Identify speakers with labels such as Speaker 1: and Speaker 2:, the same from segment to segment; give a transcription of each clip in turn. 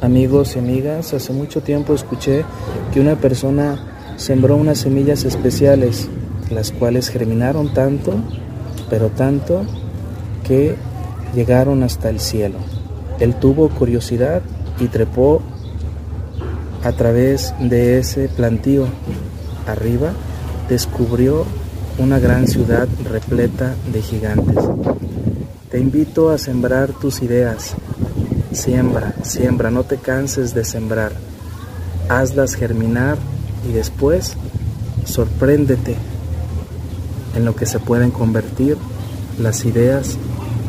Speaker 1: Amigos y amigas, hace mucho tiempo escuché que una persona sembró unas semillas especiales, las cuales germinaron tanto, pero tanto, que llegaron hasta el cielo. Él tuvo curiosidad y trepó a través de ese plantío arriba, descubrió una gran ciudad repleta de gigantes. Te invito a sembrar tus ideas. Siembra, siembra, no te canses de sembrar. Hazlas germinar y después sorpréndete en lo que se pueden convertir las ideas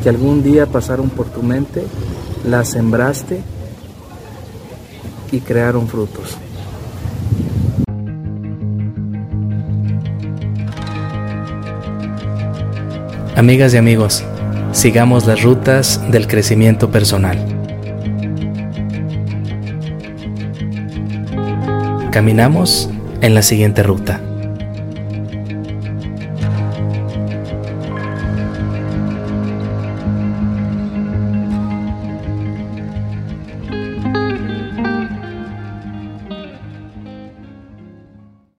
Speaker 1: que algún día pasaron por tu mente, las sembraste crearon frutos.
Speaker 2: Amigas y amigos, sigamos las rutas del crecimiento personal. Caminamos en la siguiente ruta.